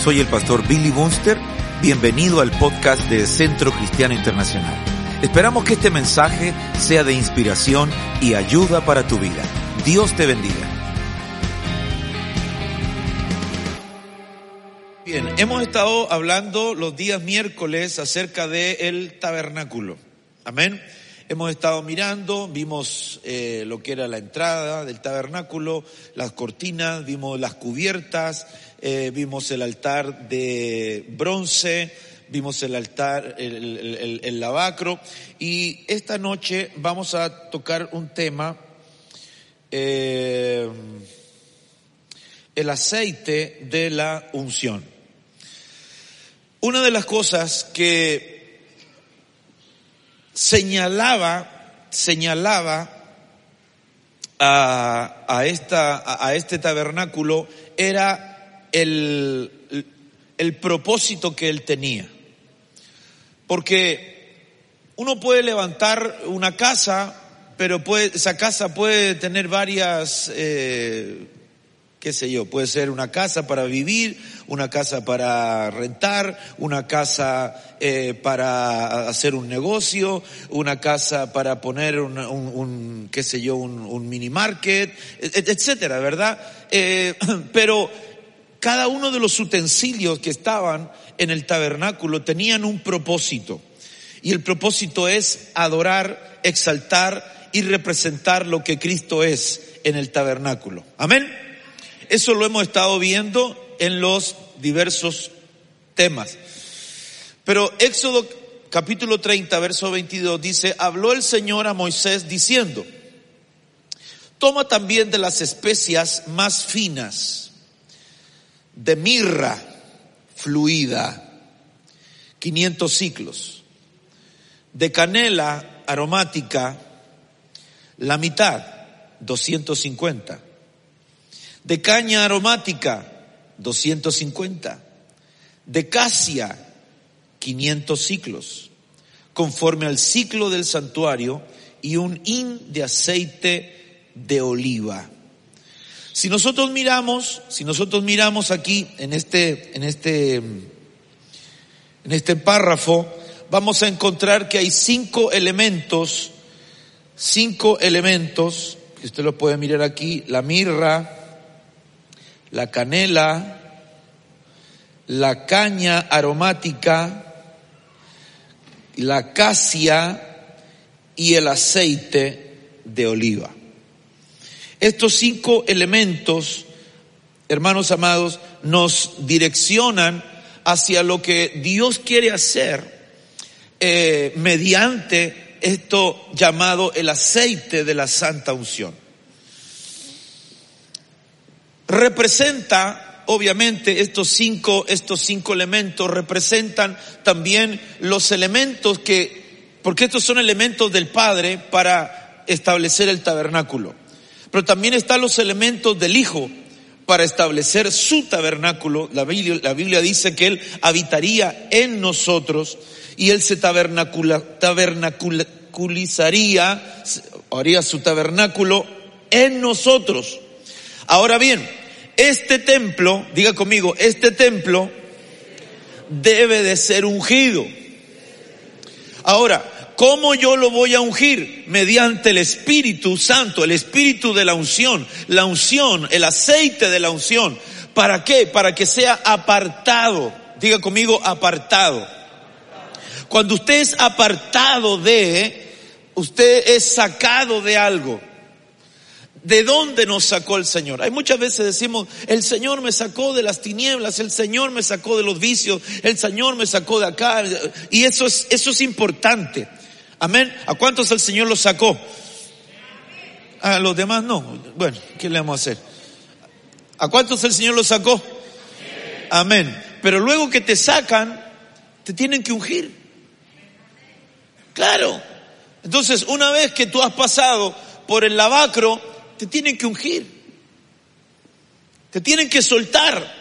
soy el pastor Billy Bunster. Bienvenido al podcast de Centro Cristiano Internacional. Esperamos que este mensaje sea de inspiración y ayuda para tu vida. Dios te bendiga. Bien, hemos estado hablando los días miércoles acerca del tabernáculo. Amén. Hemos estado mirando, vimos eh, lo que era la entrada del tabernáculo, las cortinas, vimos las cubiertas, eh, vimos el altar de bronce, vimos el altar, el, lavacro, y esta noche vamos a tocar un tema, eh, el aceite de la unción. Una de las cosas que señalaba, señalaba a, a esta, a, este tabernáculo era el, el propósito que él tenía. Porque uno puede levantar una casa, pero puede, esa casa puede tener varias, eh, qué sé yo, puede ser una casa para vivir, una casa para rentar, una casa eh, para hacer un negocio, una casa para poner un, un- un, qué sé yo, un, un mini market, et- etcétera, ¿verdad? Eh, pero cada uno de los utensilios que estaban en el tabernáculo tenían un propósito. Y el propósito es adorar, exaltar y representar lo que Cristo es en el tabernáculo. Amén. Eso lo hemos estado viendo en los diversos temas. Pero Éxodo capítulo 30, verso 22 dice, habló el Señor a Moisés diciendo, toma también de las especias más finas, de mirra fluida, 500 ciclos, de canela aromática, la mitad, 250, de caña aromática, 250, de casia, 500 ciclos, conforme al ciclo del santuario, y un hin de aceite de oliva. Si nosotros miramos, si nosotros miramos aquí en este, en este, en este párrafo, vamos a encontrar que hay cinco elementos, cinco elementos, que usted lo puede mirar aquí, la mirra, la canela, la caña aromática, la casia y el aceite de oliva. Estos cinco elementos, hermanos amados, nos direccionan hacia lo que Dios quiere hacer eh, mediante esto llamado el aceite de la santa unción. Representa, obviamente, estos cinco, estos cinco elementos representan también los elementos que, porque estos son elementos del Padre para establecer el tabernáculo. Pero también están los elementos del Hijo para establecer su tabernáculo. La Biblia, la Biblia dice que Él habitaría en nosotros y Él se tabernacula, tabernaculizaría, haría su tabernáculo en nosotros. Ahora bien, este templo, diga conmigo, este templo debe de ser ungido. Ahora, ¿Cómo yo lo voy a ungir? Mediante el Espíritu Santo, el Espíritu de la unción, la unción, el aceite de la unción. ¿Para qué? Para que sea apartado. Diga conmigo, apartado. Cuando usted es apartado de, usted es sacado de algo. ¿De dónde nos sacó el Señor? Hay muchas veces decimos, el Señor me sacó de las tinieblas, el Señor me sacó de los vicios, el Señor me sacó de acá. Y eso es, eso es importante. Amén. ¿A cuántos el Señor los sacó? A los demás no. Bueno, ¿qué le vamos a hacer? ¿A cuántos el Señor los sacó? Amén. Pero luego que te sacan, te tienen que ungir. Claro. Entonces, una vez que tú has pasado por el lavacro, te tienen que ungir. Te tienen que soltar.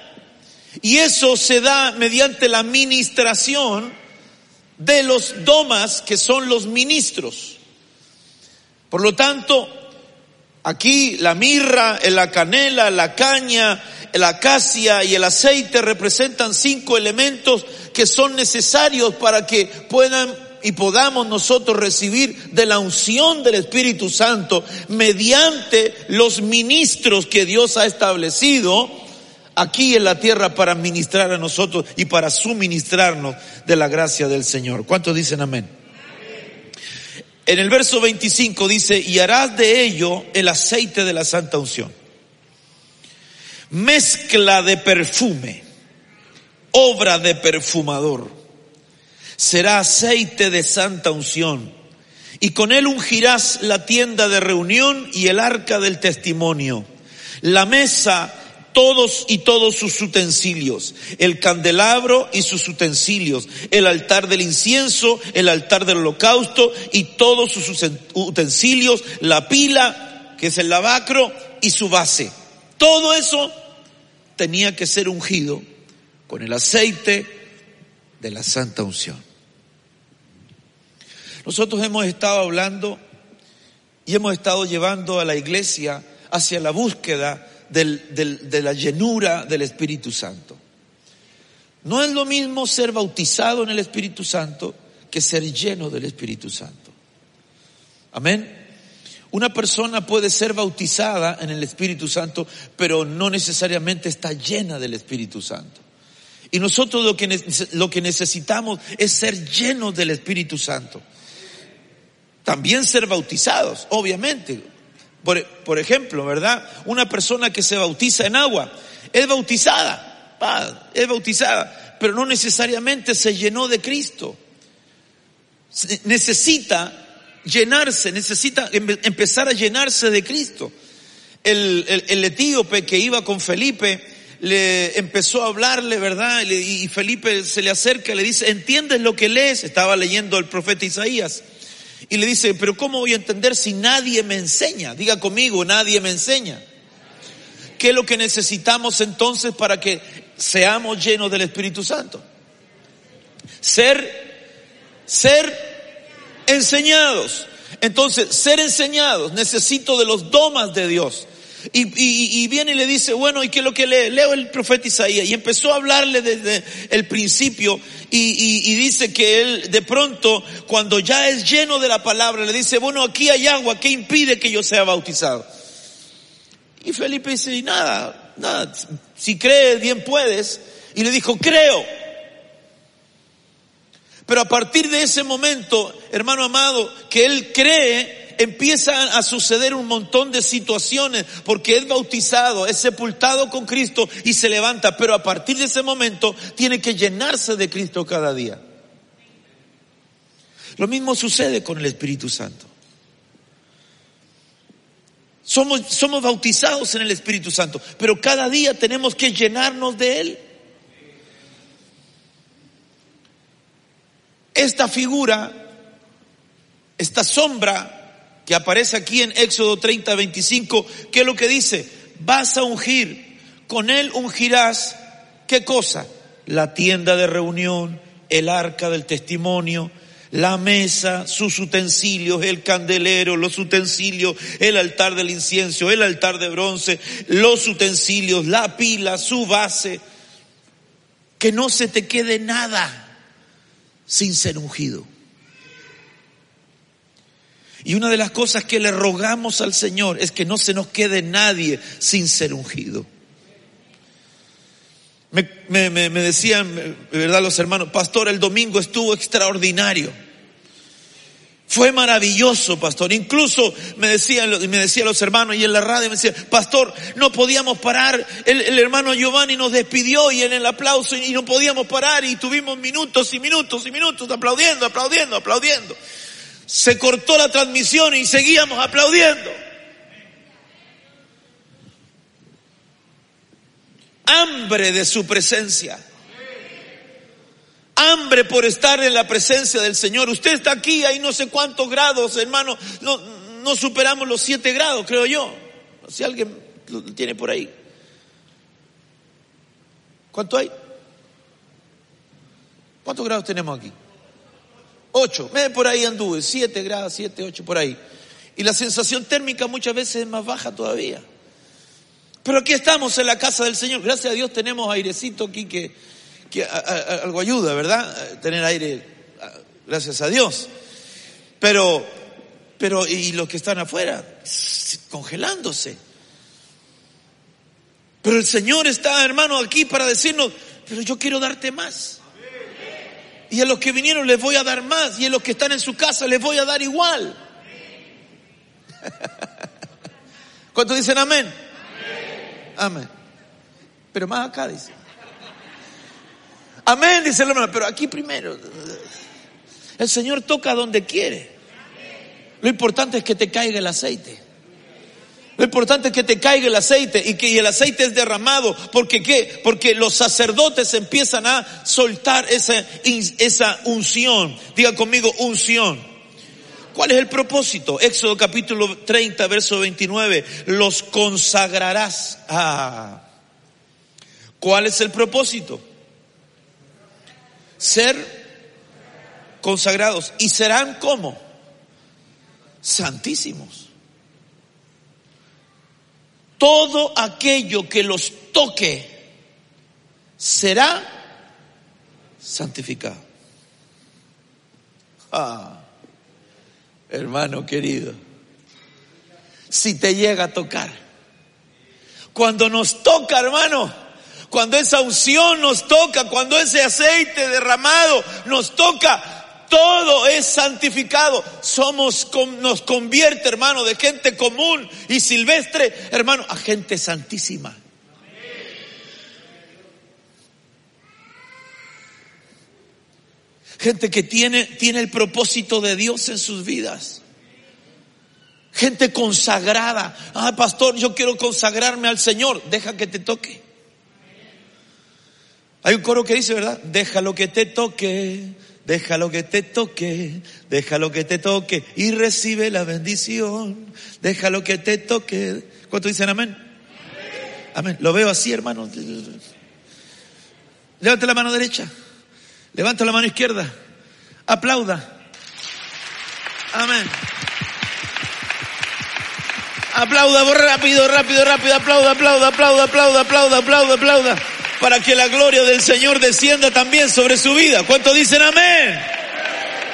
Y eso se da mediante la ministración de los domas, que son los ministros. Por lo tanto, aquí la mirra, la canela, la caña, la acacia y el aceite representan cinco elementos que son necesarios para que puedan y podamos nosotros recibir de la unción del Espíritu Santo mediante los ministros que Dios ha establecido aquí en la tierra para ministrar a nosotros y para suministrarnos de la gracia del Señor. ¿Cuántos dicen amén? En el verso 25 dice, y harás de ello el aceite de la santa unción. Mezcla de perfume, obra de perfumador. Será aceite de santa unción. Y con él ungirás la tienda de reunión y el arca del testimonio. La mesa todos y todos sus utensilios, el candelabro y sus utensilios, el altar del incienso, el altar del holocausto y todos sus utensilios, la pila, que es el lavacro, y su base. Todo eso tenía que ser ungido con el aceite de la santa unción. Nosotros hemos estado hablando y hemos estado llevando a la iglesia hacia la búsqueda de la llenura del Espíritu Santo. No es lo mismo ser bautizado en el Espíritu Santo que ser lleno del Espíritu Santo. Amén. Una persona puede ser bautizada en el Espíritu Santo, pero no necesariamente está llena del Espíritu Santo. Y nosotros lo que, necesitamos es ser llenos del Espíritu Santo. También ser bautizados, obviamente. Por, ejemplo, ¿verdad? Una persona que se bautiza en agua es bautizada, es bautizada, pero no necesariamente se llenó de Cristo. Necesita llenarse, necesita empezar a llenarse de Cristo. El, el, etíope que iba con Felipe le empezó a hablarle, ¿verdad? Y Felipe se le acerca le dice, ¿entiendes lo que lees? Estaba leyendo el profeta Isaías. Y le dice, pero ¿cómo voy a entender si nadie me enseña? Diga conmigo, nadie me enseña. ¿Qué es lo que necesitamos entonces para que seamos llenos del Espíritu Santo? Ser, ser enseñados. Entonces, ser enseñados, necesito de los domas de Dios. Y, viene y le dice, bueno, ¿y qué es lo que lee? Leo el profeta Isaías. Y empezó a hablarle desde el principio y, dice que él de pronto, cuando ya es lleno de la palabra, le dice, bueno, aquí hay agua, ¿qué impide que yo sea bautizado? Y Felipe dice, nada, nada, si crees bien puedes. Y le dijo, creo. Pero a partir de ese momento, hermano amado, que él cree, empiezan a suceder un montón de situaciones porque es bautizado, es sepultado con Cristo y se levanta, pero a partir de ese momento tiene que llenarse de Cristo cada día. Lo mismo sucede con el Espíritu Santo. Somos, somos bautizados en el Espíritu Santo, pero cada día tenemos que llenarnos de Él. Esta figura, esta sombra que aparece aquí en Éxodo 30, 25, ¿qué es lo que dice? Vas a ungir, con él ungirás, ¿qué cosa? La tienda de reunión, el arca del testimonio, la mesa, sus utensilios, el candelero, los utensilios, el altar del incienso, el altar de bronce, los utensilios, la pila, su base. Que no se te quede nada sin ser ungido. Y una de las cosas que le rogamos al Señor es que no se nos quede nadie sin ser ungido. Me, decían, ¿verdad? Los hermanos, pastor, el domingo estuvo extraordinario. Fue maravilloso, pastor. Incluso me decían, me los hermanos y en la radio me decían, pastor, no podíamos parar. El, el, hermano Giovanni nos despidió y en el aplauso y no podíamos parar y tuvimos minutos y minutos y minutos aplaudiendo, aplaudiendo, aplaudiendo se cortó la transmisión y seguíamos aplaudiendo. hambre de su presencia. Hambre por estar en la presencia del Señor. Usted está aquí, hay no sé cuántos grados, hermano. No, no superamos los siete grados, creo yo. Si alguien lo tiene por ahí. ¿Cuánto hay? ¿Cuántos grados tenemos aquí? Ocho. Ve por ahí anduve. Siete grados, siete, ocho, por ahí. Y la sensación térmica muchas veces es más baja todavía. Pero aquí estamos en la casa del Señor. Gracias a Dios tenemos airecito aquí que, que algo ayuda, ¿verdad? Tener aire, gracias a Dios. Pero, pero, y los que están afuera, congelándose. Pero el Señor está, hermano, aquí para decirnos, pero yo quiero darte más. Y a los que vinieron les voy a dar más. Y a los que están en su casa les voy a dar igual. ¿Cuántos dicen amén? Amén. Pero más acá dice. Amén, dice el hermano, pero aquí primero. El Señor toca donde quiere. Lo importante es que te caiga el aceite. Lo importante es que te caiga el aceite y que el aceite es derramado. ¿Porque qué? Porque los sacerdotes empiezan a soltar esa, esa unción. Diga conmigo, unción. ¿Cuál es el propósito? Éxodo capítulo 30, verso 29. Los consagrarás. Ah. ¿Cuál es el propósito? Ser consagrados. ¿Y serán como? Santísimos. Todo aquello que los toque será santificado. Ah hermano querido, si te llega a tocar. Cuando nos toca, hermano, cuando esa unción nos toca, cuando ese aceite derramado nos toca, todo es santificado. Somos, nos convierte, hermano, de gente común y silvestre, hermano, a gente santísima. Gente que tiene, tiene el propósito de Dios en sus vidas. Gente consagrada. Ah, pastor, yo quiero consagrarme al Señor. Deja que te toque. Hay un coro que dice, ¿verdad? Deja lo que te toque, deja lo que te toque, deja lo que te toque y recibe la bendición. Deja lo que te toque. ¿Cuánto dicen amén? Amén. Lo veo así, hermano. Levante la mano derecha. Levanta la mano izquierda. Aplauda. Amén. Aplauda rápido, rápido, rápido. Aplauda, aplauda, aplauda, aplauda, aplauda, aplauda, aplauda. Para que la gloria del Señor descienda también sobre su vida. ¿Cuántos dicen amén?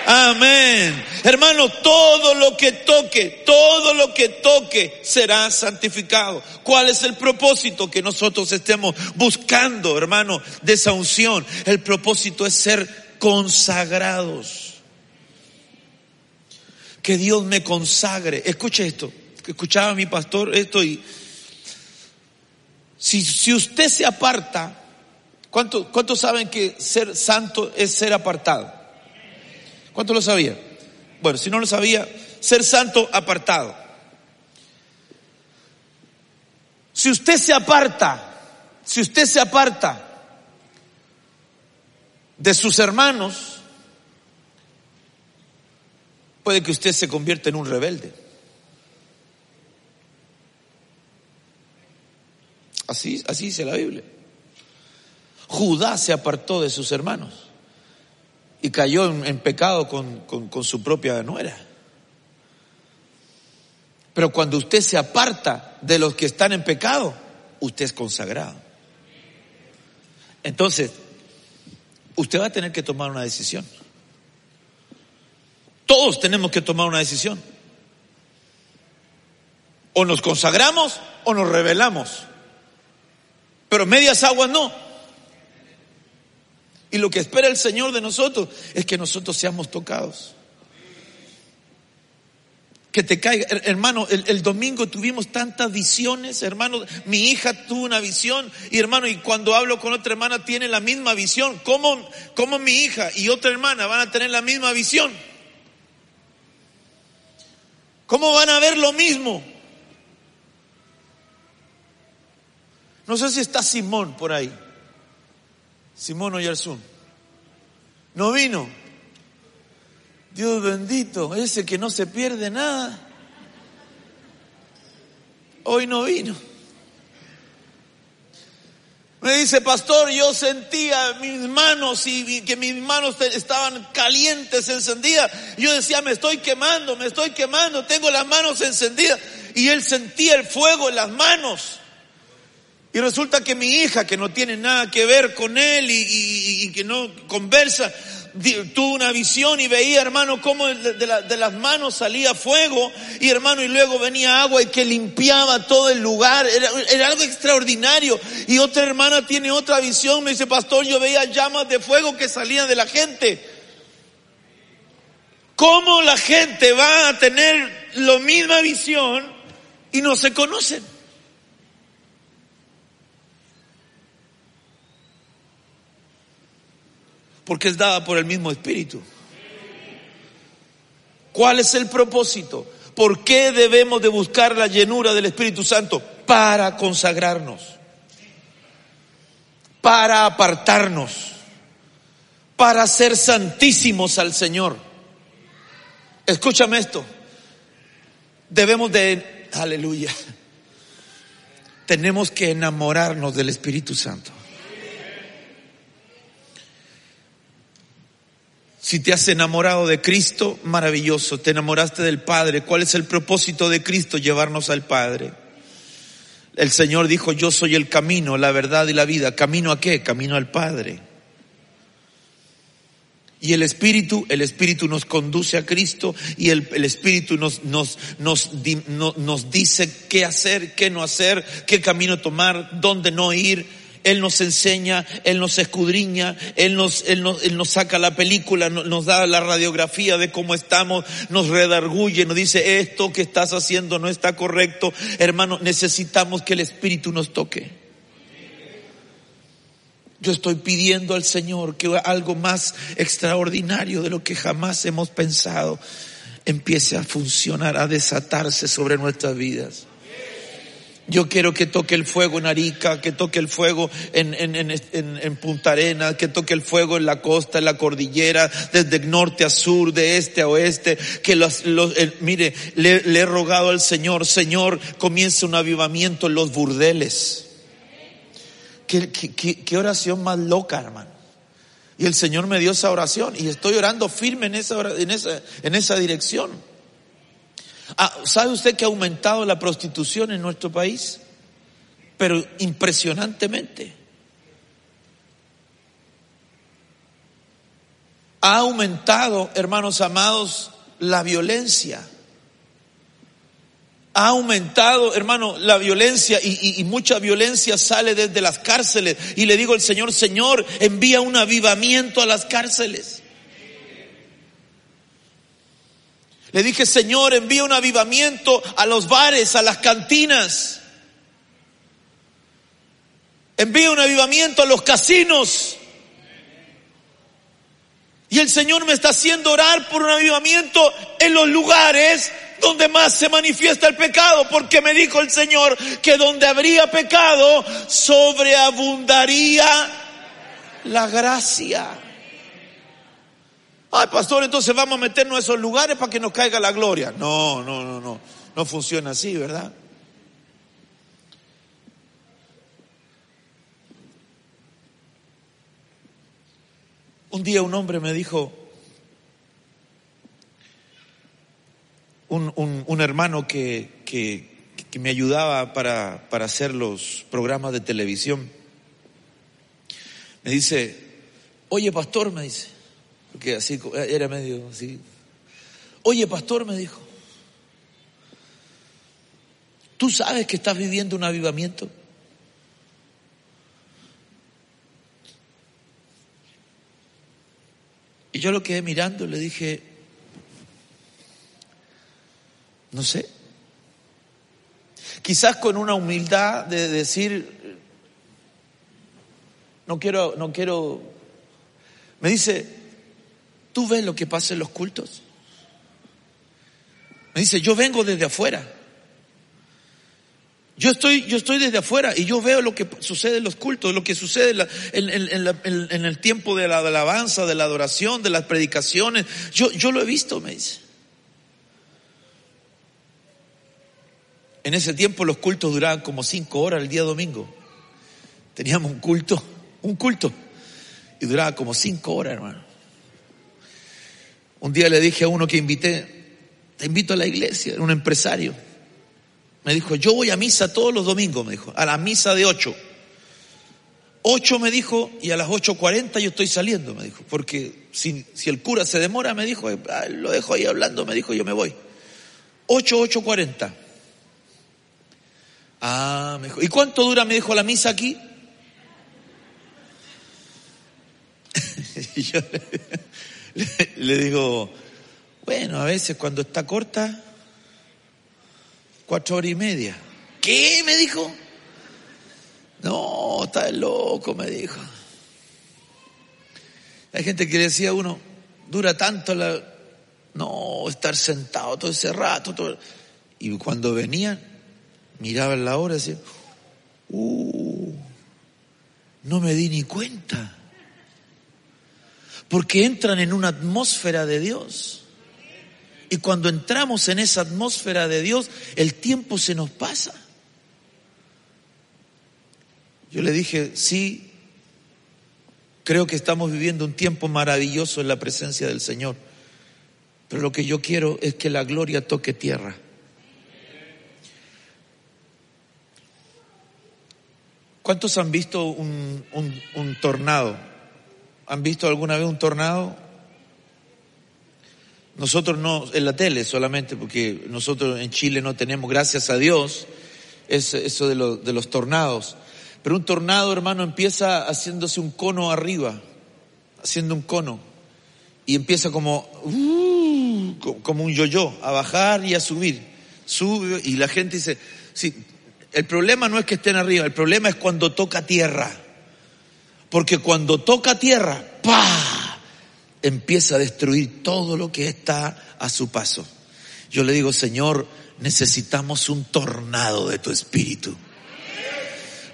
Amén. Hermano, todo lo que toque, todo lo que toque será santificado. ¿Cuál es el propósito que nosotros estemos buscando, hermano, de esa unción? El propósito es ser consagrados. Que Dios me consagre. Escuche esto. Escuchaba mi pastor esto y si, si usted se aparta, ¿cuántos cuánto saben que ser santo es ser apartado? ¿Cuánto lo sabía? Bueno, si no lo sabía, ser santo apartado. Si usted se aparta, si usted se aparta de sus hermanos, puede que usted se convierta en un rebelde. Así, así dice la Biblia. Judá se apartó de sus hermanos y cayó en, pecado con, su propia nuera. Pero cuando usted se aparta de los que están en pecado, usted es consagrado. Entonces, usted va a tener que tomar una decisión. Todos tenemos que tomar una decisión. O nos consagramos o nos rebelamos. Pero medias aguas no. Y lo que espera el Señor de nosotros es que nosotros seamos tocados. Que te caiga, hermano, el, domingo tuvimos tantas visiones, hermano. Mi hija tuvo una visión y hermano, y cuando hablo con otra hermana tiene la misma visión. ¿Cómo, cómo mi hija y otra hermana van a tener la misma visión? ¿Cómo van a ver lo mismo? No sé si está Simón por ahí. Simón Oyarzún. No vino. Dios bendito, ese que no se pierde nada. Hoy no vino. Me dice, pastor, yo sentía mis manos y que mis manos estaban calientes, encendidas. Yo decía, me estoy quemando, me estoy quemando, tengo las manos encendidas. Y él sentía el fuego en las manos. Y resulta que mi hija, que no tiene nada que ver con él y, que no conversa, tuvo una visión y veía, hermano, cómo de, las manos salía fuego y hermano, y luego venía agua y que limpiaba todo el lugar. Era, era, algo extraordinario. Y otra hermana tiene otra visión, me dice, pastor, yo veía llamas de fuego que salían de la gente. ¿Cómo la gente va a tener la misma visión y no se conocen? Porque es dada por el mismo Espíritu. ¿Cuál es el propósito? ¿Por qué debemos de buscar la llenura del Espíritu Santo? Para consagrarnos, para apartarnos, para ser santísimos al Señor. Escúchame esto. Debemos de, aleluya, tenemos que enamorarnos del Espíritu Santo. Si te has enamorado de Cristo, maravilloso, te enamoraste del Padre. ¿Cuál es el propósito de Cristo? Llevarnos al Padre. El Señor dijo, yo soy el camino, la verdad y la vida. ¿Camino a qué? Camino al Padre. Y el Espíritu, el Espíritu nos conduce a Cristo y el, Espíritu nos, nos, nos, nos dice qué hacer, qué no hacer, qué camino tomar, dónde no ir él nos enseña, Él nos escudriña, Él nos, Él nos, Él nos saca la película, nos da la radiografía de cómo estamos, nos redarguye, nos dice esto que estás haciendo no está correcto. Hermano, necesitamos que el Espíritu nos toque. Yo estoy pidiendo al Señor que algo más extraordinario de lo que jamás hemos pensado empiece a funcionar, a desatarse sobre nuestras vidas. Yo quiero que toque el fuego en Arica, que toque el fuego en, en, en, en, Punta Arenas, que toque el fuego en la costa, en la cordillera, desde norte a sur, de este a oeste, que los, los mire, le, le, he rogado al Señor, Señor, comience un avivamiento en los burdeles. Qué, qué, qué oración más loca, hermano. Y el Señor me dio esa oración y estoy orando firme en esa, en esa, en esa dirección. Ah, ¿Sabe usted que ha aumentado la prostitución en nuestro país? Pero impresionantemente. Ha aumentado, hermanos amados, la violencia. Ha aumentado, hermano, la violencia y, y, mucha violencia sale desde las cárceles. Y le digo al Señor, Señor, envía un avivamiento a las cárceles. Le dije, Señor, envía un avivamiento a los bares, a las cantinas. Envía un avivamiento a los casinos. Y el Señor me está haciendo orar por un avivamiento en los lugares donde más se manifiesta el pecado, porque me dijo el Señor que donde habría pecado sobreabundaría la gracia. Ay, pastor, entonces vamos a meternos a esos lugares para que nos caiga la gloria. No, no, no, no. No funciona así, ¿verdad? Un día un hombre me dijo, un, un, hermano que, que, que, me ayudaba para, para hacer los programas de televisión, me dice, oye pastor, me dice, porque así era medio así. Oye, pastor, me dijo, ¿tú sabes que estás viviendo un avivamiento? Y yo lo quedé mirando le dije, no sé, quizás con una humildad de decir, no quiero, no quiero, me dice, ¿Tú ves lo que pasa en los cultos? Me dice, yo vengo desde afuera. Yo estoy, yo estoy desde afuera y yo veo lo que sucede en los cultos, lo que sucede en, en- en- en la- el tiempo de la alabanza, de la adoración, de las predicaciones. Yo, yo lo he visto, me dice. En ese tiempo los cultos duraban como cinco horas el día domingo. Teníamos un culto, un culto, y duraba como cinco horas, hermano. Un día le dije a uno que invité, te invito a la iglesia, era un empresario. Me dijo, yo voy a misa todos los domingos, me dijo, a la misa de ocho. Ocho me dijo, y a las ocho cuarenta yo estoy saliendo, me dijo, porque si, si el cura se demora, me dijo, "ah, lo dejo ahí hablando, me dijo, yo me voy. Ocho, ocho cuarenta. Ah, me dijo, ¿y cuánto dura, me dijo, la misa aquí? y yo le, digo, bueno, a veces cuando está corta, cuatro horas y media. ¿Qué? me dijo. No, está loco, me dijo. Hay gente que decía a uno, dura tanto la... No, estar sentado todo ese rato. todo- Y cuando venían, miraban la hora y decían, uh, no me di ni cuenta. Porque entran en una atmósfera de Dios. Y cuando entramos en esa atmósfera de Dios, el tiempo se nos pasa. Yo le dije, sí, creo que estamos viviendo un tiempo maravilloso en la presencia del Señor. Pero lo que yo quiero es que la gloria toque tierra. ¿Cuántos han visto un, un- un tornado? ¿Han visto alguna vez un tornado? Nosotros no, en la tele solamente, porque nosotros en Chile no tenemos, gracias a Dios, es- eso de, lo- de los tornados. Pero un tornado, hermano, empieza haciéndose un cono arriba, haciendo un cono, y empieza como, uh, co- como un yo-yo, a bajar y a subir. Sube, y la gente dice, sí, el problema no es que estén arriba, el problema es cuando toca tierra. Porque cuando toca tierra, ¡pa! empieza a destruir todo lo que está a su paso. Yo le digo, Señor, necesitamos un tornado de tu espíritu.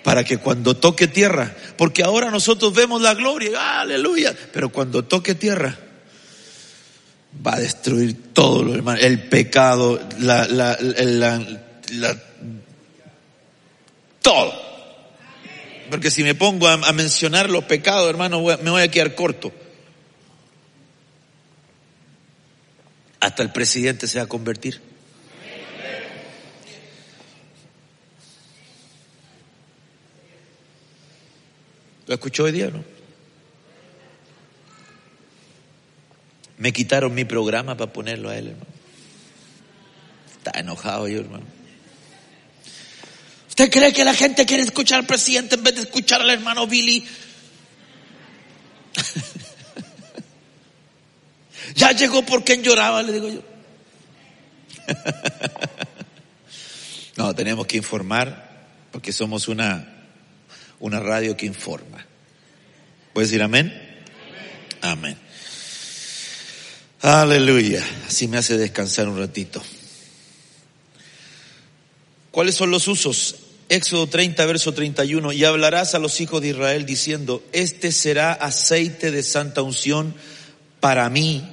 Para que cuando toque tierra, porque ahora nosotros vemos la gloria, aleluya, pero cuando toque tierra, va a destruir todo lo hermano, el pecado, la, la, la, la- todo. Porque si me pongo a, mencionar los pecados, hermano, me voy a quedar corto. Hasta el presidente se va a convertir. ¿Lo escuchó hoy día, no? Me quitaron mi programa para ponerlo a él, hermano. Está enojado yo, hermano. ¿Usted cree que la gente quiere escuchar al presidente en vez de escuchar al hermano Billy? ya llegó por quien lloraba, le digo yo. no, tenemos que informar porque somos una, una radio que informa. ¿Puedes decir amén? Amén. Aleluya. Así me hace descansar un ratito. ¿Cuáles son los usos? Éxodo 30, verso 31. Y hablarás a los hijos de Israel diciendo, este será aceite de santa unción para mí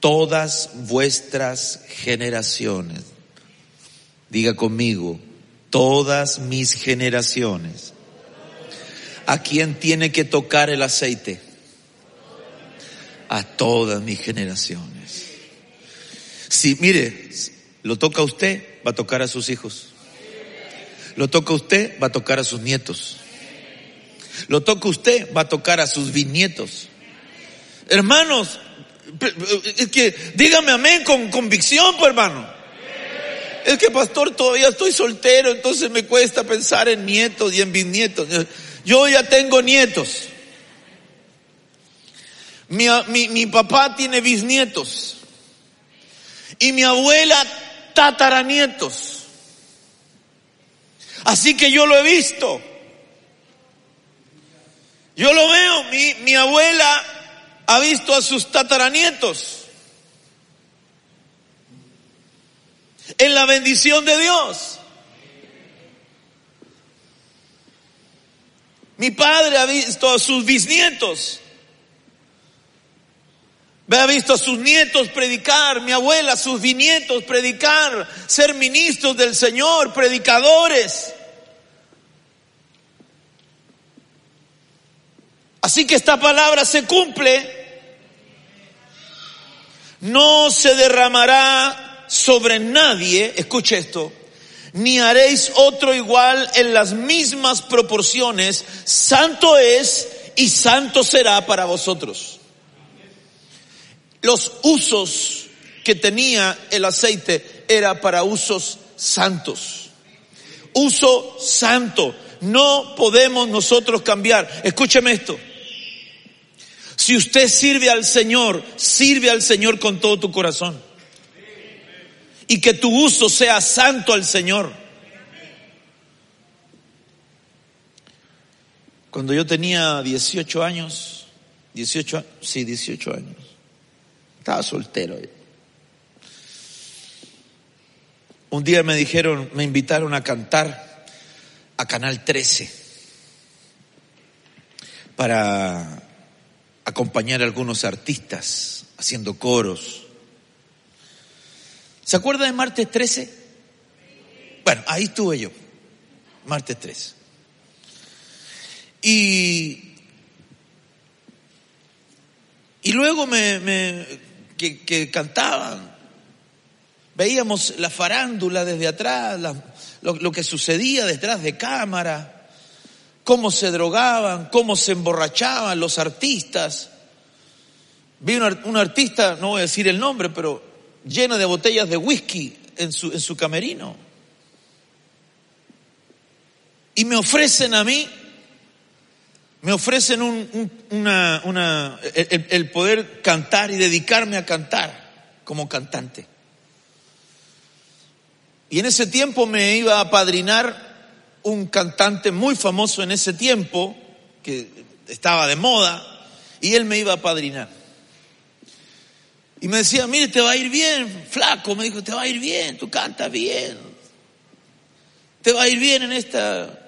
todas vuestras generaciones. Diga conmigo, todas mis generaciones. ¿A quién tiene que tocar el aceite? A todas mis generaciones. Si, mire, lo toca usted, va a tocar a sus hijos. Lo toca usted, va a tocar a sus nietos. Lo toca usted, va a tocar a sus bisnietos. Hermanos, es que dígame amén con convicción, pues hermano. Es que pastor, todavía estoy soltero, entonces me cuesta pensar en nietos y en bisnietos. Yo ya tengo nietos. Mi, mi, mi papá tiene bisnietos. Y mi abuela tataranietos. Así que yo lo he visto. Yo lo veo, mi, mi abuela ha visto a sus tataranietos en la bendición de Dios. Mi padre ha visto a sus bisnietos ha visto a sus nietos predicar, mi abuela, a sus bisnietos predicar, ser ministros del Señor, predicadores. Así que esta palabra se cumple. No se derramará sobre nadie, escuche esto, ni haréis otro igual en las mismas proporciones. Santo es y santo será para vosotros. Los usos que tenía el aceite era para usos santos. Uso santo. No podemos nosotros cambiar. Escúcheme esto. Si usted sirve al Señor, sirve al Señor con todo tu corazón. Y que tu uso sea santo al Señor. Cuando yo tenía 18 años, 18, sí, 18 años, estaba soltero. Un día me dijeron, me invitaron a cantar a Canal 13 para acompañar a algunos artistas haciendo coros. ¿Se acuerda de martes 13? Bueno, ahí estuve yo, martes 13. Y, y luego me, me que, cantaban, veíamos la farándula desde atrás, lo que sucedía detrás de cámara cómo se drogaban, cómo se emborrachaban los artistas. Vi un, un, artista, no voy a decir el nombre, pero lleno de botellas de whisky en su, en su camerino. Y me ofrecen a mí, me ofrecen un, el, el poder cantar y dedicarme a cantar como cantante. Y en ese tiempo me iba a padrinar un cantante muy famoso en ese tiempo, que estaba de moda, y él me iba a padrinar. Y me decía, mire, te va a ir bien, flaco, me dijo, te va a ir bien, tú cantas bien, te va a ir bien en esta,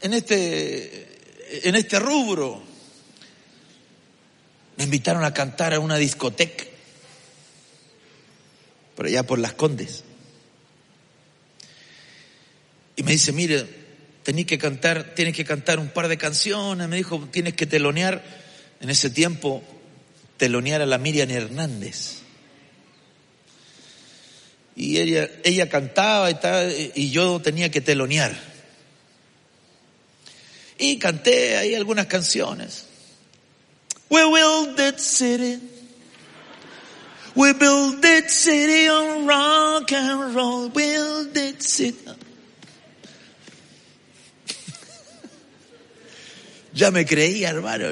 en este, en este rubro. Me invitaron a cantar a una discoteca, por allá por las Condes. Y me dice, mire, tenés que cantar, tienes que cantar un par de canciones. Me dijo, tienes que telonear. En ese tiempo, telonear a la Miriam Hernández. Y ella, ella cantaba y, tal, y yo tenía que telonear. Y canté ahí algunas canciones. We build that city. We build that city on rock and roll. Build that city. Ya me creía, hermano.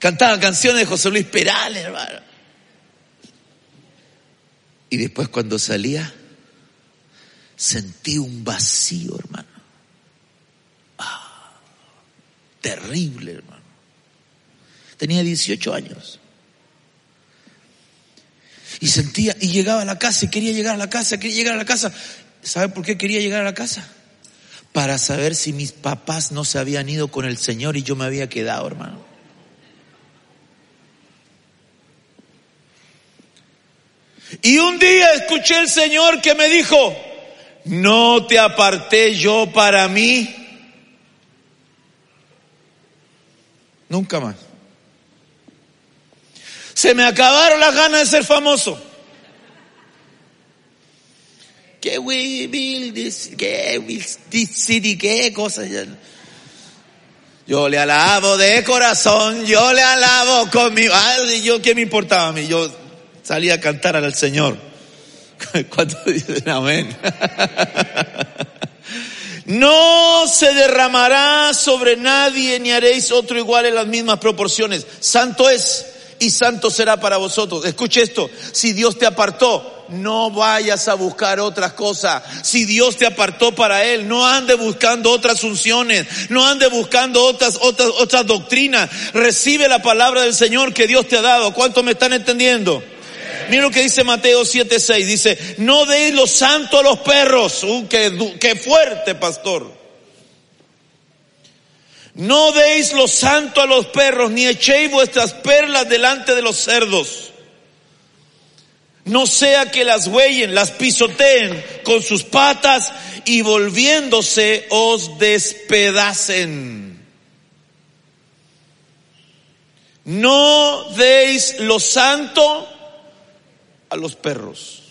Cantaba canciones de José Luis Perales, hermano. Y después cuando salía, sentí un vacío, hermano. Ah, terrible, hermano. Tenía 18 años. Y sentía, y llegaba a la casa, y quería llegar a la casa, quería llegar a la casa. ¿Sabe por qué quería llegar a la casa? para saber si mis papás no se habían ido con el Señor y yo me había quedado, hermano. Y un día escuché el Señor que me dijo, no te aparté yo para mí. Nunca más. Se me acabaron las ganas de ser famoso que we build this, que this city, qué cosas. Yo le alabo de corazón, yo le alabo con mi, ay, yo qué me importaba a mí, yo salía a cantar al Señor. ¿Cuánto dicen amén? No se derramará sobre nadie ni haréis otro igual en las mismas proporciones. Santo es y santo será para vosotros. Escuche esto, si Dios te apartó, no vayas a buscar otras cosas. Si Dios te apartó para Él, no ande buscando otras unciones, no ande buscando otras, otras, otras doctrinas. Recibe la palabra del Señor que Dios te ha dado. ¿Cuánto me están entendiendo? Mira lo que dice Mateo 7:6. Dice, no deis lo santo a los perros. Uh, qué, qué fuerte, pastor. No deis lo santo a los perros, ni echéis vuestras perlas delante de los cerdos. No sea que las huellen, las pisoteen con sus patas y volviéndose os despedacen. No deis lo santo a los perros.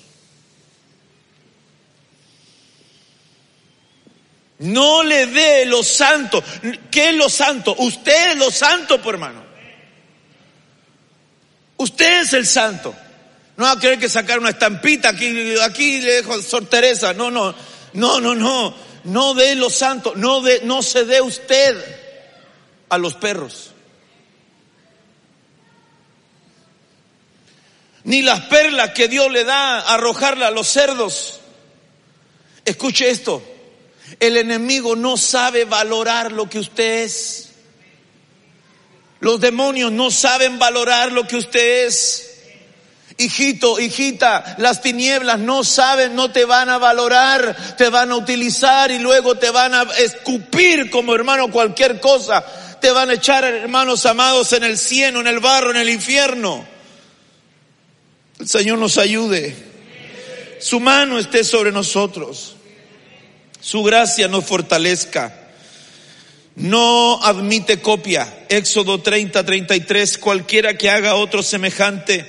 No le dé lo santo. ¿Qué es lo santo? Usted es lo santo, por hermano. Usted es el santo. No va a querer que sacar una estampita aquí, aquí le dejo a Sor Teresa. No, no, no, no, no. No dé lo santo. No, de, no se dé usted a los perros. Ni las perlas que Dios le da arrojarla a los cerdos. Escuche esto. El enemigo no sabe valorar lo que usted es. Los demonios no saben valorar lo que usted es. Hijito, hijita, las tinieblas no saben, no te van a valorar, te van a utilizar y luego te van a escupir como hermano cualquier cosa. Te van a echar, hermanos amados, en el cielo, en el barro, en el infierno. El Señor nos ayude. Su mano esté sobre nosotros. Su gracia nos fortalezca. No admite copia. Éxodo 30, 33. Cualquiera que haga otro semejante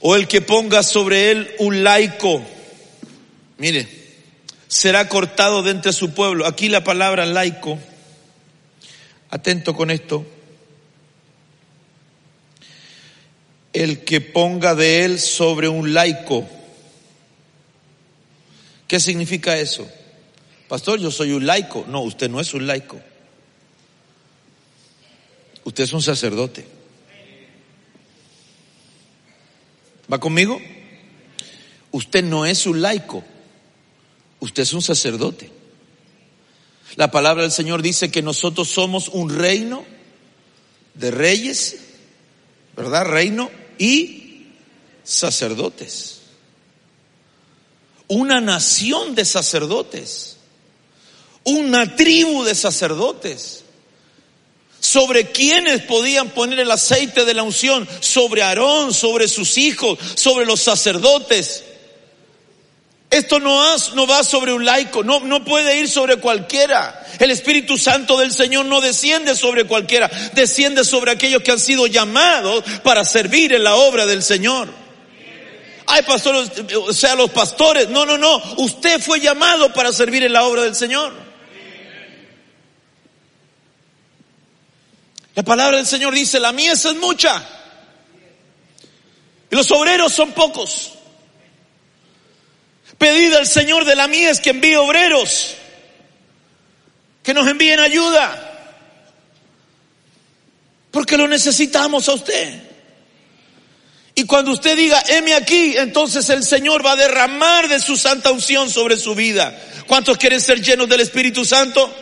o el que ponga sobre él un laico, mire, será cortado de entre su pueblo. Aquí la palabra laico, atento con esto, el que ponga de él sobre un laico. ¿Qué significa eso? Pastor, yo soy un laico. No, usted no es un laico. Usted es un sacerdote. ¿Va conmigo? Usted no es un laico. Usted es un sacerdote. La palabra del Señor dice que nosotros somos un reino de reyes, ¿verdad? Reino y sacerdotes. Una nación de sacerdotes. Una tribu de sacerdotes. Sobre quienes podían poner el aceite de la unción, sobre Aarón, sobre sus hijos, sobre los sacerdotes. Esto no, va sobre un laico, no, no puede ir sobre cualquiera. El Espíritu Santo del Señor no desciende sobre cualquiera, desciende sobre aquellos que han sido llamados para servir en la obra del Señor. Ay, pastores, o sea, los pastores. No, no, no. Usted fue llamado para servir en la obra del Señor. La palabra del Señor dice, la mies es mucha. Y los obreros son pocos. Pedid al Señor de la mies que envíe obreros. Que nos envíen ayuda. Porque lo necesitamos a usted. Y cuando usted diga, heme aquí, entonces el Señor va a derramar de su santa unción sobre su vida. ¿Cuántos quieren ser llenos del Espíritu Santo?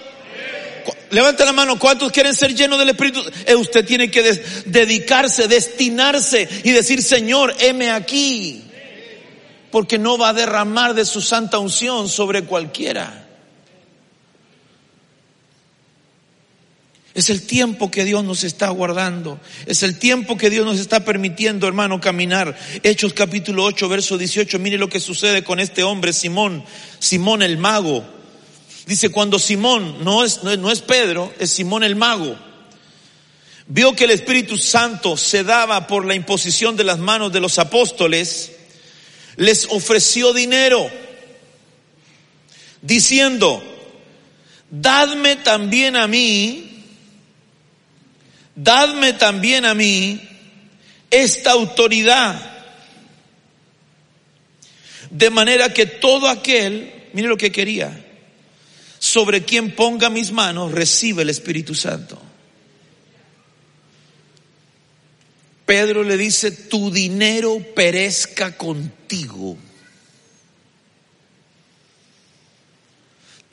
Cu- Levante la mano, ¿cuántos quieren ser llenos del Espíritu? Eh, usted tiene que dedicarse, destinarse y decir, Señor, heme aquí. Porque no va a derramar de su santa unción sobre cualquiera. Es el tiempo que Dios nos está guardando. Es el tiempo que Dios nos está permitiendo, hermano, caminar. Hechos capítulo 8, verso 18. Mire lo que sucede con este hombre, Simón. Simón el mago. Dice, cuando Simón, no es, no es, no es Pedro, es Simón el mago. Vio que el Espíritu Santo se daba por la imposición de las manos de los apóstoles, les ofreció dinero, diciendo, dadme también a mí dadme también a mí esta autoridad. De manera que todo aquel, mire lo que quería, sobre quien ponga mis manos, recibe el Espíritu Santo. Pedro le dice, tu dinero perezca contigo.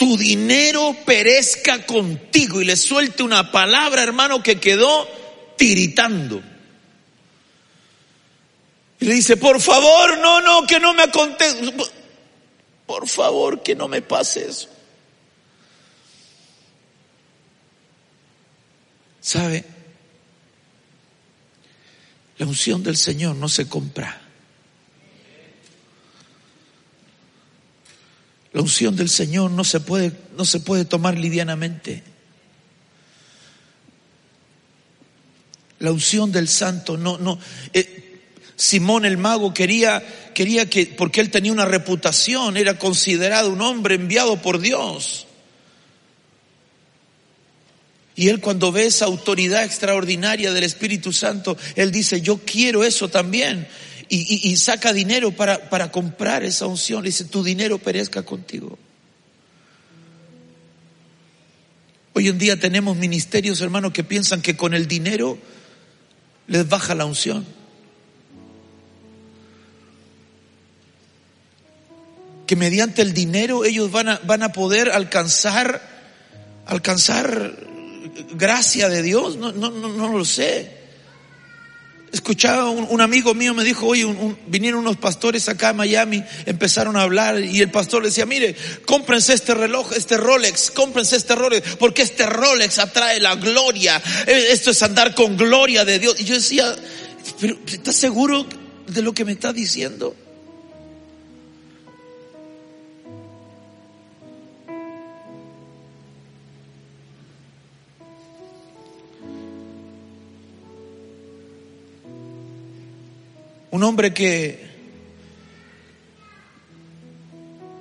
tu dinero perezca contigo y le suelte una palabra, hermano, que quedó tiritando. Y le dice, por favor, no, no, que no me acontezca. Por favor, que no me pase eso. ¿Sabe? La unción del Señor no se compra. La unción del Señor no se puede, no se puede tomar livianamente. La unción del Santo no, no. eh, Simón el mago quería, quería que, porque él tenía una reputación, era considerado un hombre enviado por Dios. Y él cuando ve esa autoridad extraordinaria del Espíritu Santo, él dice, yo quiero eso también. Y, saca dinero para, para comprar esa unción. Le dice, tu dinero perezca contigo. Hoy en día tenemos ministerios, hermanos, que piensan que con el dinero les baja la unción. Que mediante el dinero ellos van a, van a poder alcanzar, alcanzar gracia de Dios. No, no, no, lo sé. Escuchaba un, un amigo mío me dijo, oye, vinieron unos pastores acá a Miami, empezaron a hablar y el pastor le decía, mire, cómprense este reloj, este Rolex, cómprense este Rolex, porque este Rolex atrae la gloria. Eh, Esto es andar con gloria de Dios. Y yo decía, pero ¿estás seguro de lo que me está diciendo? Un hombre que,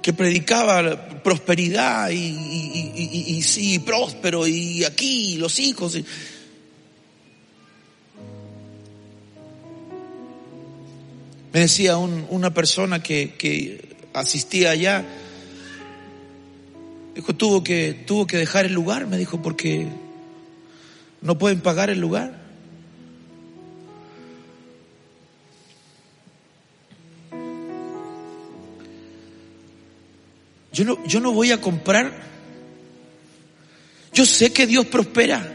que predicaba prosperidad y, y- y- y- sí, próspero y aquí los hijos. Me decía un- una persona que, que asistía allá, dijo, tuvo que, tuvo que dejar el lugar, me dijo, porque no pueden pagar el lugar. Yo no, yo no voy a comprar. Yo sé que Dios prospera.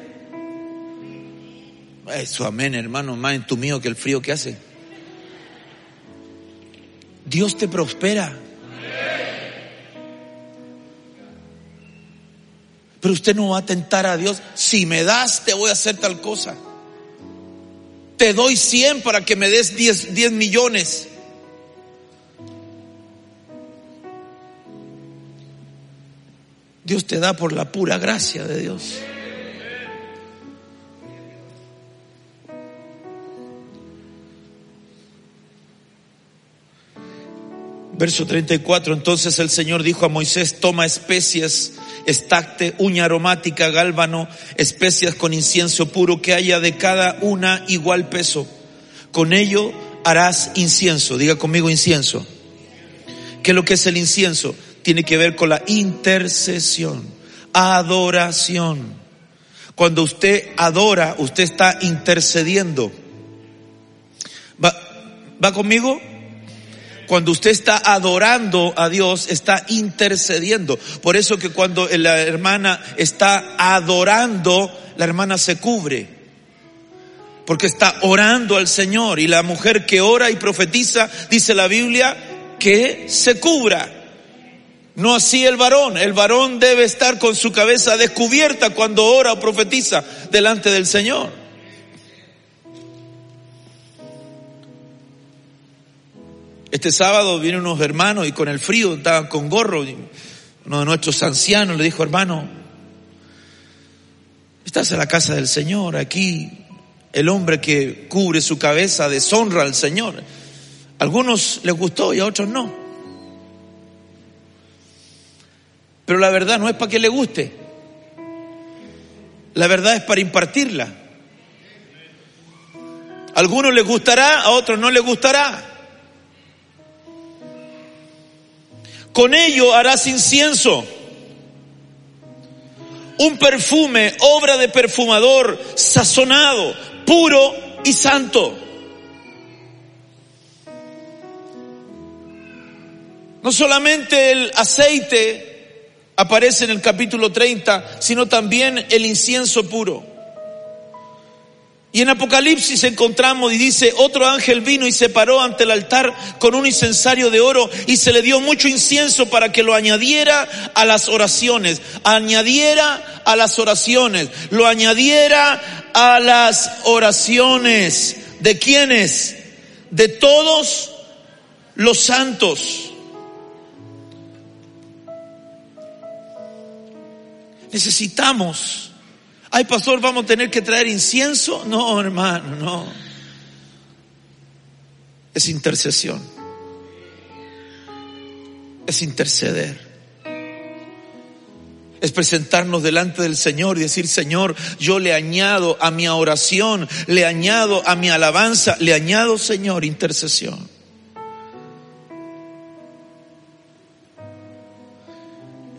Eso, amén, hermano, más mío que el frío que hace. Dios te prospera. Pero usted no va a tentar a Dios. Si me das, te voy a hacer tal cosa. Te doy 100 para que me des 10, 10 millones. Dios te da por la pura gracia de Dios. Verso 34, entonces el Señor dijo a Moisés, toma especias, estacte, uña aromática, gálbano, especias con incienso puro, que haya de cada una igual peso. Con ello harás incienso, diga conmigo incienso. ¿Qué es lo que es el incienso? Tiene que ver con la intercesión, adoración. Cuando usted adora, usted está intercediendo. ¿Va, va conmigo? Cuando usted está adorando a Dios, está intercediendo. Por eso que cuando la hermana está adorando, la hermana se cubre. Porque está orando al Señor. Y la mujer que ora y profetiza, dice la Biblia, que se cubra. No así el varón. El varón debe estar con su cabeza descubierta cuando ora o profetiza delante del Señor. Este sábado vienen unos hermanos y con el frío estaban con gorro. Uno de nuestros ancianos le dijo, hermano, estás en la casa del Señor, aquí el hombre que cubre su cabeza deshonra al Señor. A algunos les gustó y a otros no. Pero la verdad no es para que le guste. La verdad es para impartirla. A algunos les gustará, a otros no les gustará. Con ello harás incienso, un perfume, obra de perfumador, sazonado, puro y santo. No solamente el aceite aparece en el capítulo 30, sino también el incienso puro. Y en Apocalipsis encontramos y dice, otro ángel vino y se paró ante el altar con un incensario de oro y se le dio mucho incienso para que lo añadiera a las oraciones, añadiera a las oraciones, lo añadiera a las oraciones. ¿De quiénes? De todos los santos. Necesitamos Ay, pastor, vamos a tener que traer incienso. No, hermano, no. Es intercesión. Es interceder. Es presentarnos delante del Señor y decir, Señor, yo le añado a mi oración, le añado a mi alabanza, le añado, Señor, intercesión.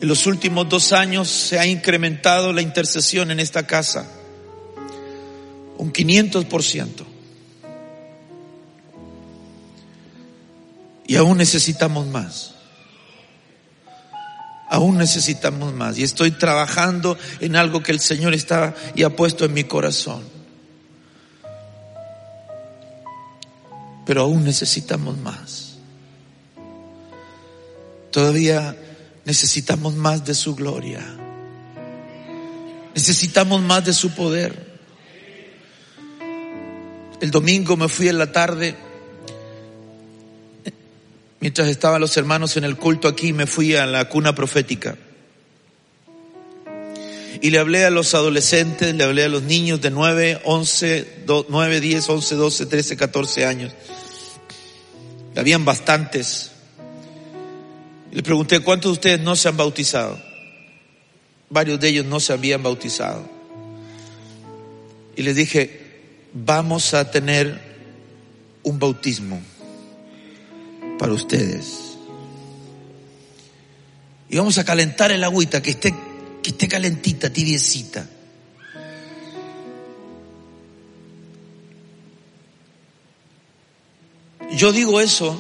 En los últimos dos años se ha incrementado la intercesión en esta casa. Un 500%. Y aún necesitamos más. Aún necesitamos más. Y estoy trabajando en algo que el Señor está y ha puesto en mi corazón. Pero aún necesitamos más. Todavía necesitamos más de su gloria. Necesitamos más de su poder. El domingo me fui en la tarde, mientras estaban los hermanos en el culto aquí, me fui a la cuna profética. Y le hablé a los adolescentes, le hablé a los niños de 9, 11, 9, 10, 11, 12, 13, 14 años. Habían bastantes. Le pregunté, ¿cuántos de ustedes no se han bautizado? Varios de ellos no se habían bautizado. Y les dije, vamos a tener un bautismo para ustedes. Y vamos a calentar el agüita, que esté, que esté calentita, tibiecita. Yo digo eso,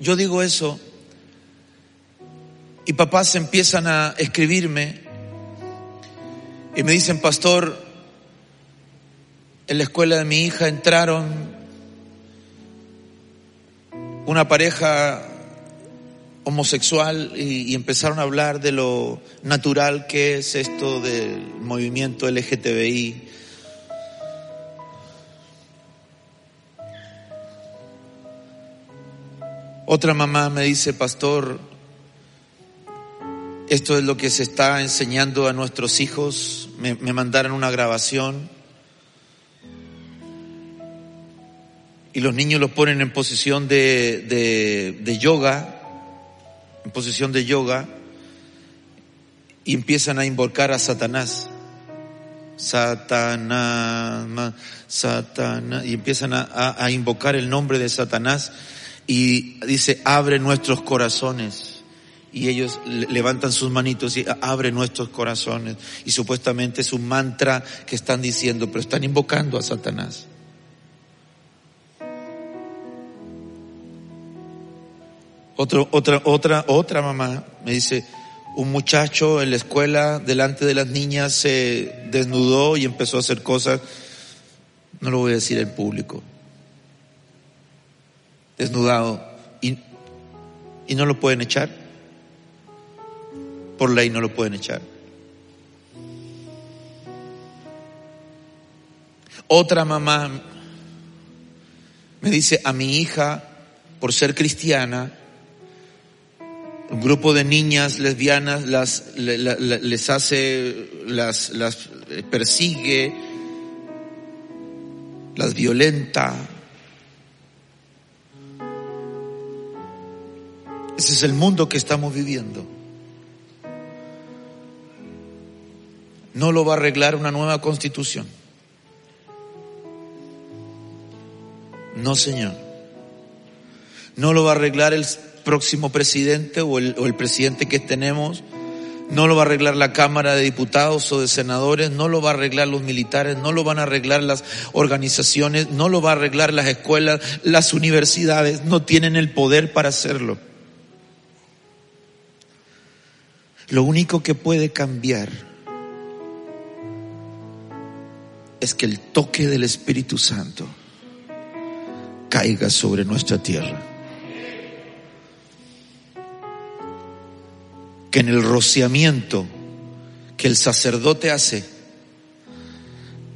yo digo eso y papás empiezan a escribirme y me dicen, pastor, en la escuela de mi hija entraron una pareja homosexual y, empezaron a hablar de lo natural que es esto del movimiento LGTBI. Otra mamá me dice, pastor, esto es lo que se está enseñando a nuestros hijos. Me, mandaron una grabación. Y los niños los ponen en posición de, de, yoga, en posición de yoga, y empiezan a invocar a Satanás. Satanás, Satanás, y empiezan a, a invocar el nombre de Satanás y dice, abre nuestros corazones y ellos levantan sus manitos y abren nuestros corazones. Y supuestamente es un mantra que están diciendo, pero están invocando a Satanás. Otro, otra, otra, otra mamá me dice, un muchacho en la escuela delante de las niñas se desnudó y empezó a hacer cosas, no lo voy a decir en público, desnudado, y, y no lo pueden echar por ley no lo pueden echar. Otra mamá me dice a mi hija, por ser cristiana, un grupo de niñas lesbianas las, les hace, las, las persigue, las violenta. Ese es el mundo que estamos viviendo. No lo va a arreglar una nueva constitución. No, Señor. No lo va a arreglar el próximo presidente o el, presidente que tenemos. No lo va a arreglar la Cámara de Diputados o de Senadores. No lo va a arreglar los militares. No lo van a arreglar las organizaciones. No lo va a arreglar las escuelas. Las universidades no tienen el poder para hacerlo. Lo único que puede cambiar es que el toque del Espíritu Santo caiga sobre nuestra tierra. Que en el rociamiento que el sacerdote hace,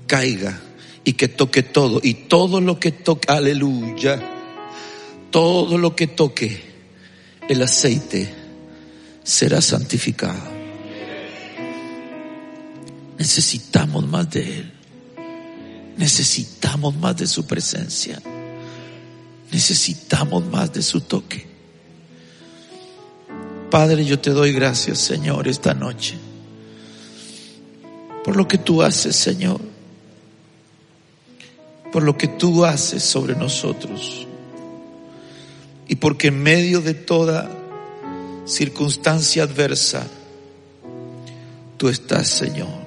caiga y que toque todo. Y todo lo que toque, aleluya, todo lo que toque el aceite será santificado. Necesitamos más de Él. Necesitamos más de su presencia. Necesitamos más de su toque. Padre, yo te doy gracias, Señor, esta noche. Por lo que tú haces, Señor. Por lo que tú haces sobre nosotros. Y porque en medio de toda circunstancia adversa, tú estás, Señor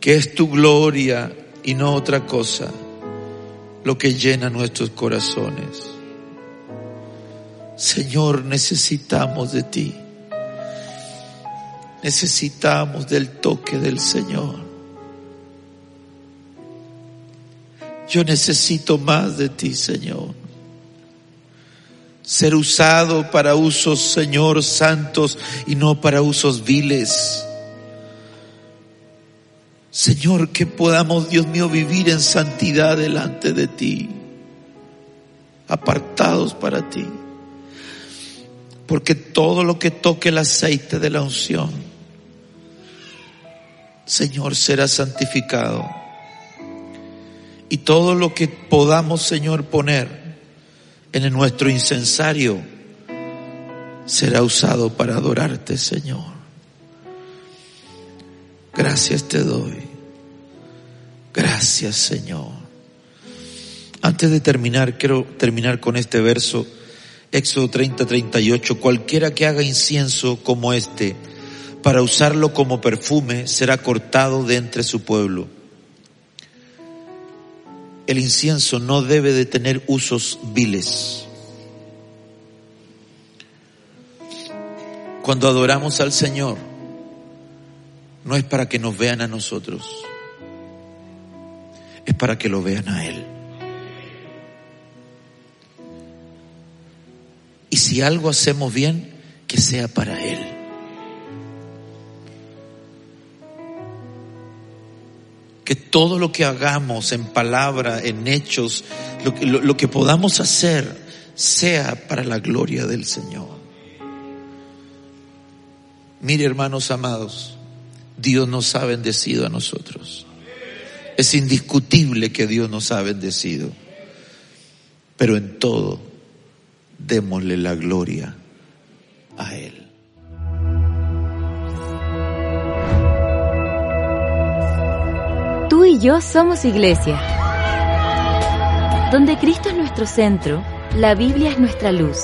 que es tu gloria y no otra cosa lo que llena nuestros corazones. Señor, necesitamos de ti. Necesitamos del toque del Señor. Yo necesito más de ti, Señor. Ser usado para usos, Señor, santos y no para usos viles. Señor, que podamos, Dios mío, vivir en santidad delante de ti, apartados para ti. Porque todo lo que toque el aceite de la unción, Señor, será santificado. Y todo lo que podamos, Señor, poner en nuestro incensario, será usado para adorarte, Señor. Gracias te doy. Gracias Señor. Antes de terminar, quiero terminar con este verso, Éxodo 30, 38. Cualquiera que haga incienso como este, para usarlo como perfume, será cortado de entre su pueblo. El incienso no debe de tener usos viles. Cuando adoramos al Señor, no es para que nos vean a nosotros, es para que lo vean a Él. Y si algo hacemos bien, que sea para Él. Que todo lo que hagamos en palabra, en hechos, lo que, lo, que podamos hacer, sea para la gloria del Señor. Mire, hermanos amados, Dios nos ha bendecido a nosotros. Es indiscutible que Dios nos ha bendecido. Pero en todo, démosle la gloria a Él. Tú y yo somos iglesia. Donde Cristo es nuestro centro, la Biblia es nuestra luz,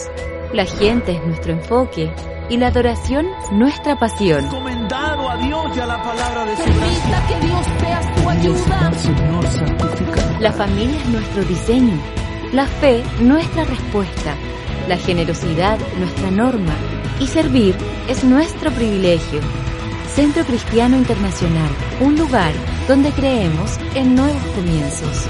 la gente es nuestro enfoque y la adoración nuestra pasión. Encomendado a Dios y a la palabra de su Permita que Dios sea tu ayuda. Señor, santifica. La familia es nuestro diseño, la fe nuestra respuesta, la generosidad nuestra norma y servir es nuestro privilegio. Centro Cristiano Internacional, un lugar donde creemos en nuevos comienzos.